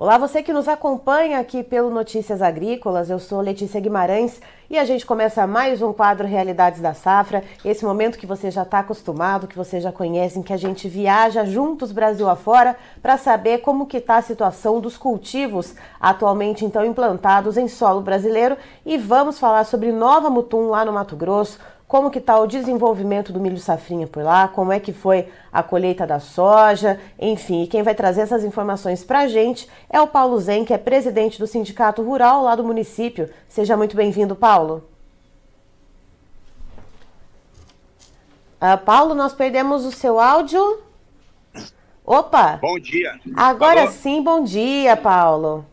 Olá, você que nos acompanha aqui pelo Notícias Agrícolas, eu sou Letícia Guimarães e a gente começa mais um quadro Realidades da Safra, esse momento que você já está acostumado, que você já conhece, em que a gente viaja juntos Brasil afora para saber como que está a situação dos cultivos atualmente então implantados em solo brasileiro. E vamos falar sobre Nova Mutum lá no Mato Grosso, como que está o desenvolvimento do milho safrinha por lá, como é que foi a colheita da soja, enfim. E quem vai trazer essas informações para a gente é o Paulo Zen, que é presidente do Sindicato Rural lá do município. Seja muito bem-vindo, Paulo. Uh, Paulo, nós perdemos o seu áudio. Opa! Bom dia. Agora Alô? sim, bom dia, Paulo.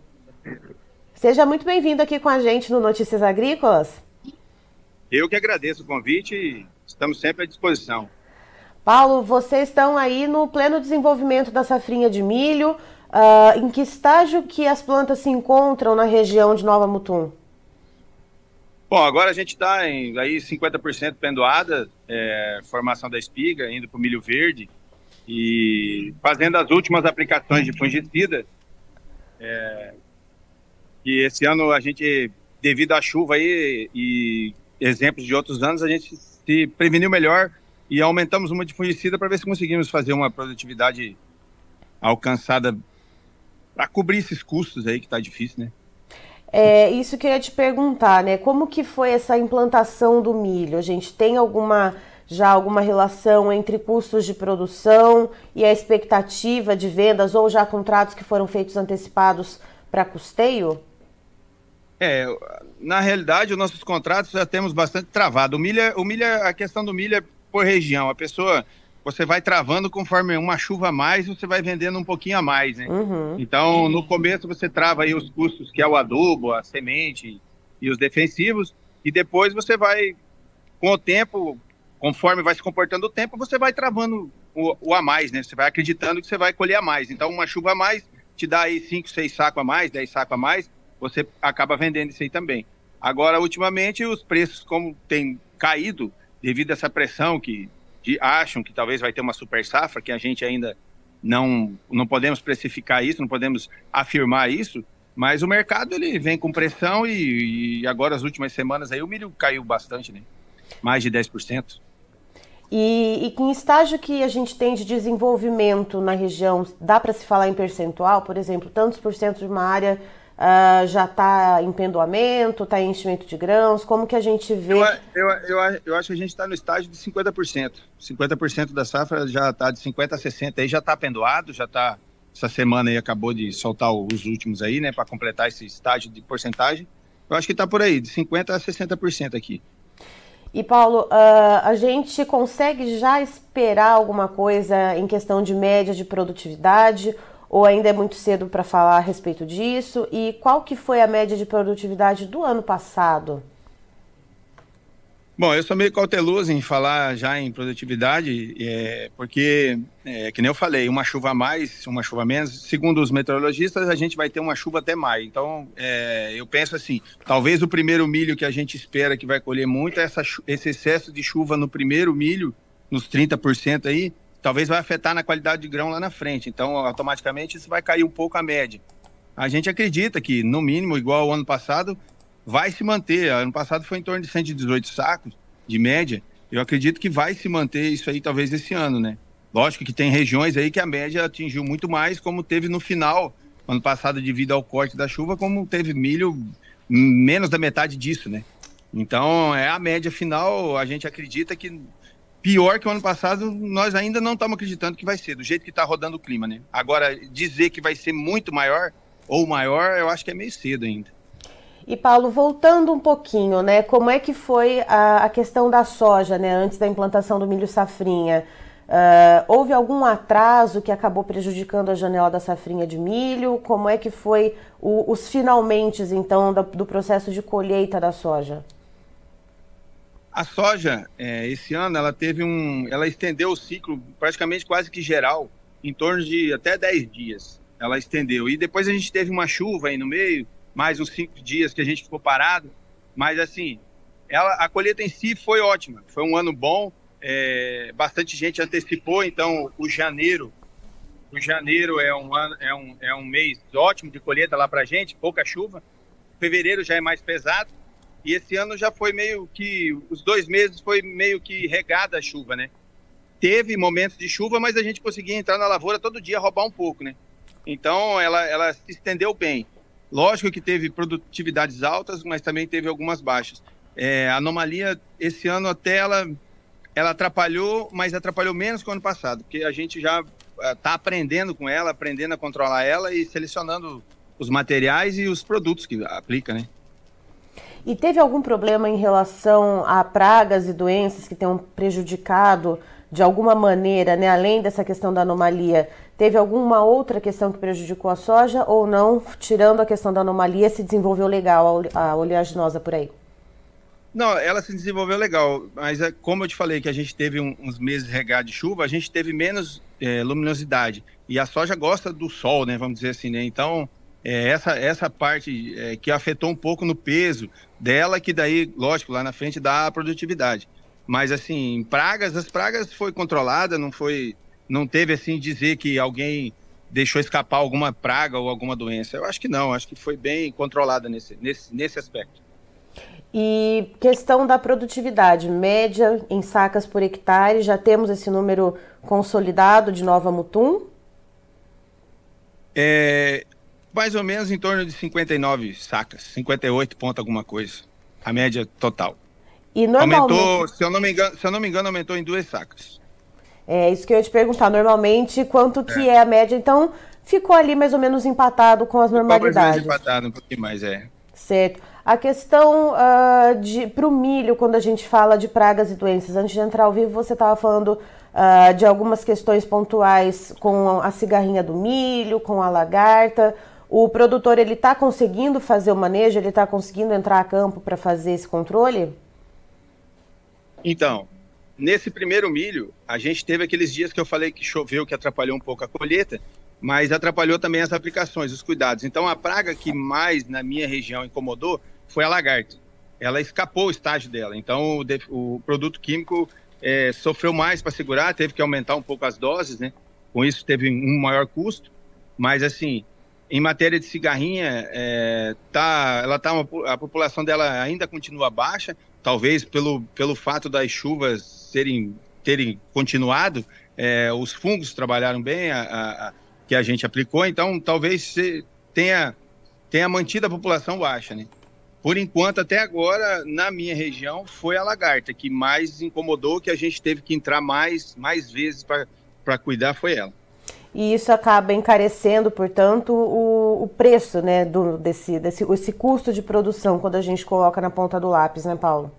Seja muito bem-vindo aqui com a gente no Notícias Agrícolas. Eu que agradeço o convite e estamos sempre à disposição. Paulo, vocês estão aí no pleno desenvolvimento da safrinha de milho. Uh, em que estágio que as plantas se encontram na região de Nova Mutum? Bom, agora a gente está em aí 50% pendoada, é, formação da espiga, indo para o milho verde e fazendo as últimas aplicações de fungicida. É, e esse ano a gente, devido à chuva aí e exemplos de outros anos, a gente se preveniu melhor e aumentamos uma de fungicida para ver se conseguimos fazer uma produtividade alcançada para cobrir esses custos aí que está difícil, né? É, isso que eu ia te perguntar, né? Como que foi essa implantação do milho? A gente tem alguma já alguma relação entre custos de produção e a expectativa de vendas ou já contratos que foram feitos antecipados para custeio? É, na realidade, os nossos contratos já temos bastante travado. O milho, é, o milho, é, a questão do milho é por região. A pessoa, você vai travando conforme uma chuva a mais, você vai vendendo um pouquinho a mais, né? Uhum. Então, no começo você trava aí os custos, que é o adubo, a semente e os defensivos, e depois você vai, com o tempo, conforme vai se comportando o tempo, você vai travando o, o a mais, né? Você vai acreditando que você vai colher a mais. Então, uma chuva a mais te dá aí 5, 6 sacos a mais, 10 sacos a mais, você acaba vendendo isso aí também. Agora, ultimamente, os preços, como tem caído devido a essa pressão que de, acham que talvez vai ter uma super safra, que a gente ainda não, não podemos precificar isso, não podemos afirmar isso, mas o mercado ele vem com pressão e, e agora as últimas semanas aí o milho caiu bastante, né? Mais de 10%. E, e em estágio que a gente tem de desenvolvimento na região, dá para se falar em percentual, por exemplo, tantos por cento de uma área Uh, já está em pendoamento, está em enchimento de grãos? Como que a gente vê? Eu, eu, eu, eu acho que a gente está no estágio de 50%. 50% da safra já está de 50% a 60%. Aí já está pendoado, já está. Essa semana aí acabou de soltar os últimos aí, né, para completar esse estágio de porcentagem. Eu acho que está por aí, de 50% a 60% aqui. E Paulo, uh, a gente consegue já esperar alguma coisa em questão de média de produtividade? Ou ainda é muito cedo para falar a respeito disso? E qual que foi a média de produtividade do ano passado? Bom, eu sou meio cauteloso em falar já em produtividade, é, porque, é, que nem eu falei, uma chuva a mais, uma chuva a menos, segundo os meteorologistas, a gente vai ter uma chuva até maio. Então, é, eu penso assim, talvez o primeiro milho que a gente espera que vai colher muito é essa, esse excesso de chuva no primeiro milho, nos 30% aí, talvez vai afetar na qualidade de grão lá na frente. Então, automaticamente, isso vai cair um pouco a média. A gente acredita que, no mínimo, igual ao ano passado, vai se manter. Ano passado foi em torno de 118 sacos de média. Eu acredito que vai se manter isso aí, talvez, esse ano, né? Lógico que tem regiões aí que a média atingiu muito mais, como teve no final, ano passado, devido ao corte da chuva, como teve milho menos da metade disso, né? Então, é a média final, a gente acredita que pior que o ano passado, nós ainda não estamos acreditando que vai ser, do jeito que está rodando o clima, né? Agora, dizer que vai ser muito maior ou maior, eu acho que é meio cedo ainda. E Paulo, voltando um pouquinho, né? Como é que foi a, a questão da soja, né? Antes da implantação do milho safrinha. Uh, houve algum atraso que acabou prejudicando a janela da safrinha de milho? Como é que foi o, os finalmente, então, do, do processo de colheita da soja? A soja, é, esse ano, ela teve um. Ela estendeu o ciclo praticamente quase que geral, em torno de até 10 dias. Ela estendeu. E depois a gente teve uma chuva aí no meio, mais uns 5 dias que a gente ficou parado. Mas assim, ela, a colheita em si foi ótima. Foi um ano bom. É, bastante gente antecipou, então o janeiro o janeiro é um, ano, é, um, é um mês ótimo de colheita lá para gente, pouca chuva. Fevereiro já é mais pesado. E esse ano já foi meio que. Os dois meses foi meio que regada a chuva, né? Teve momentos de chuva, mas a gente conseguia entrar na lavoura todo dia roubar um pouco, né? Então ela, ela se estendeu bem. Lógico que teve produtividades altas, mas também teve algumas baixas. É, a anomalia, esse ano até ela, ela atrapalhou, mas atrapalhou menos que o ano passado, porque a gente já está eh, aprendendo com ela, aprendendo a controlar ela e selecionando os materiais e os produtos que aplica, né? E teve algum problema em relação a pragas e doenças que tenham prejudicado de alguma maneira, né, além dessa questão da anomalia, teve alguma outra questão que prejudicou a soja ou não? Tirando a questão da anomalia, se desenvolveu legal a oleaginosa por aí? Não, ela se desenvolveu legal, mas é, como eu te falei que a gente teve uns meses regados de chuva, a gente teve menos é, luminosidade. E a soja gosta do sol, né? Vamos dizer assim, né? Então, é, essa, essa parte é, que afetou um pouco no peso dela, que daí, lógico, lá na frente dá a produtividade. Mas, assim, pragas, as pragas foi controlada, não foi. Não teve, assim, dizer que alguém deixou escapar alguma praga ou alguma doença. Eu acho que não, acho que foi bem controlada nesse, nesse, nesse aspecto. E questão da produtividade, média em sacas por hectare, já temos esse número consolidado de Nova Mutum? É, mais ou menos em torno de 59 sacas, 58 ponto alguma coisa, a média total. E normalmente... Aumentou, se eu, não me engano, se eu não me engano, aumentou em duas sacas. É isso que eu ia te perguntar. Normalmente, quanto que é, é a média? Então, ficou ali mais ou menos empatado com as normalidades. Mais ou menos empatado, um pouquinho mais, é. Certo. A questão uh, de para o milho, quando a gente fala de pragas e doenças, antes de entrar ao vivo, você estava falando uh, de algumas questões pontuais com a cigarrinha do milho, com a lagarta. O produtor ele está conseguindo fazer o manejo, ele está conseguindo entrar a campo para fazer esse controle? Então, nesse primeiro milho, a gente teve aqueles dias que eu falei que choveu, que atrapalhou um pouco a colheita, mas atrapalhou também as aplicações, os cuidados. Então, a praga que mais na minha região incomodou foi a lagarta. Ela escapou o estágio dela. Então, o, o produto químico é, sofreu mais para segurar, teve que aumentar um pouco as doses, né? Com isso, teve um maior custo. Mas, assim, em matéria de cigarrinha, é, tá, ela tá uma, a população dela ainda continua baixa, talvez pelo, pelo fato das chuvas serem, terem continuado, é, os fungos trabalharam bem, a, a, que a gente aplicou, então talvez tenha, tenha mantido a população baixa, né? Por enquanto, até agora, na minha região, foi a lagarta que mais incomodou, que a gente teve que entrar mais, mais vezes para cuidar, foi ela. E isso acaba encarecendo, portanto, o, o preço né, do, desse, desse esse custo de produção quando a gente coloca na ponta do lápis, né, Paulo?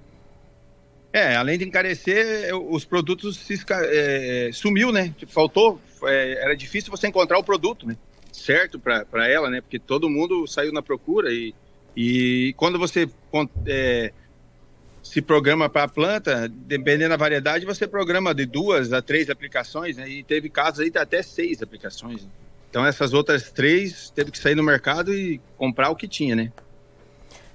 É, além de encarecer, os produtos se, é, sumiu, né? Faltou, é, era difícil você encontrar o produto, né? Certo para ela, né? Porque todo mundo saiu na procura e e quando você é, se programa para a planta, dependendo da variedade, você programa de duas a três aplicações, né? E teve casos aí de até seis aplicações. Então essas outras três teve que sair no mercado e comprar o que tinha, né?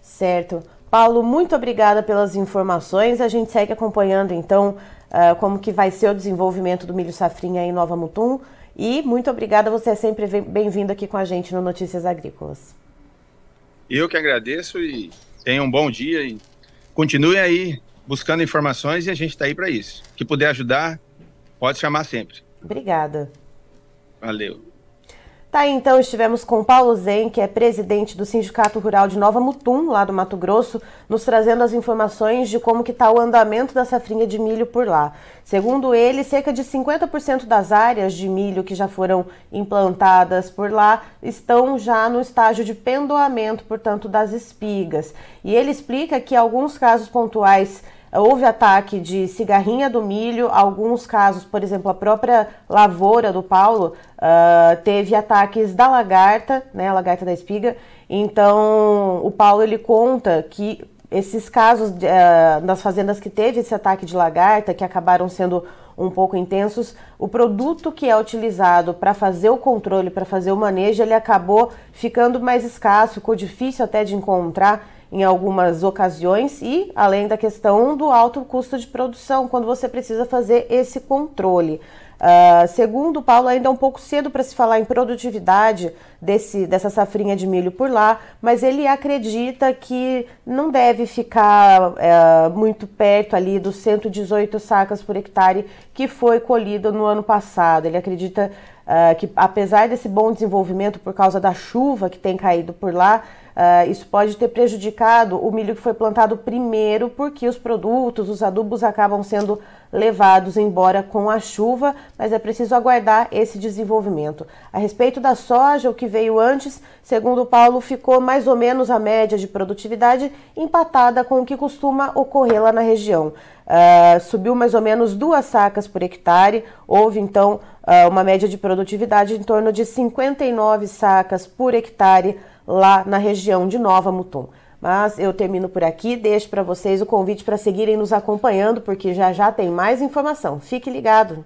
Certo. Paulo, muito obrigada pelas informações. A gente segue acompanhando então uh, como que vai ser o desenvolvimento do milho safrinha em Nova Mutum. E muito obrigada, você é sempre bem-vindo aqui com a gente no Notícias Agrícolas. Eu que agradeço e tenham um bom dia e continue aí buscando informações e a gente está aí para isso. Que puder ajudar, pode chamar sempre. Obrigada. Valeu. Tá então, estivemos com Paulo Zen, que é presidente do Sindicato Rural de Nova Mutum, lá do Mato Grosso, nos trazendo as informações de como que está o andamento da safrinha de milho por lá. Segundo ele, cerca de 50% das áreas de milho que já foram implantadas por lá estão já no estágio de pendoamento, portanto, das espigas. E ele explica que alguns casos pontuais Houve ataque de cigarrinha do milho, alguns casos, por exemplo, a própria lavoura do Paulo uh, teve ataques da lagarta, né, a lagarta da espiga. Então, o Paulo ele conta que esses casos uh, das fazendas que teve esse ataque de lagarta, que acabaram sendo um pouco intensos, o produto que é utilizado para fazer o controle, para fazer o manejo, ele acabou ficando mais escasso, ficou difícil até de encontrar. Em algumas ocasiões e além da questão do alto custo de produção, quando você precisa fazer esse controle. Uh, segundo Paulo, ainda é um pouco cedo para se falar em produtividade desse, dessa safrinha de milho por lá, mas ele acredita que não deve ficar uh, muito perto ali dos 118 sacas por hectare que foi colhido no ano passado. Ele acredita uh, que, apesar desse bom desenvolvimento por causa da chuva que tem caído por lá, Uh, isso pode ter prejudicado o milho que foi plantado primeiro, porque os produtos, os adubos acabam sendo levados embora com a chuva, mas é preciso aguardar esse desenvolvimento. A respeito da soja, o que veio antes, segundo Paulo, ficou mais ou menos a média de produtividade empatada com o que costuma ocorrer lá na região. Uh, subiu mais ou menos duas sacas por hectare, houve então uh, uma média de produtividade em torno de 59 sacas por hectare lá na região de Nova Mutum. Mas eu termino por aqui, deixo para vocês o convite para seguirem nos acompanhando, porque já já tem mais informação. Fique ligado!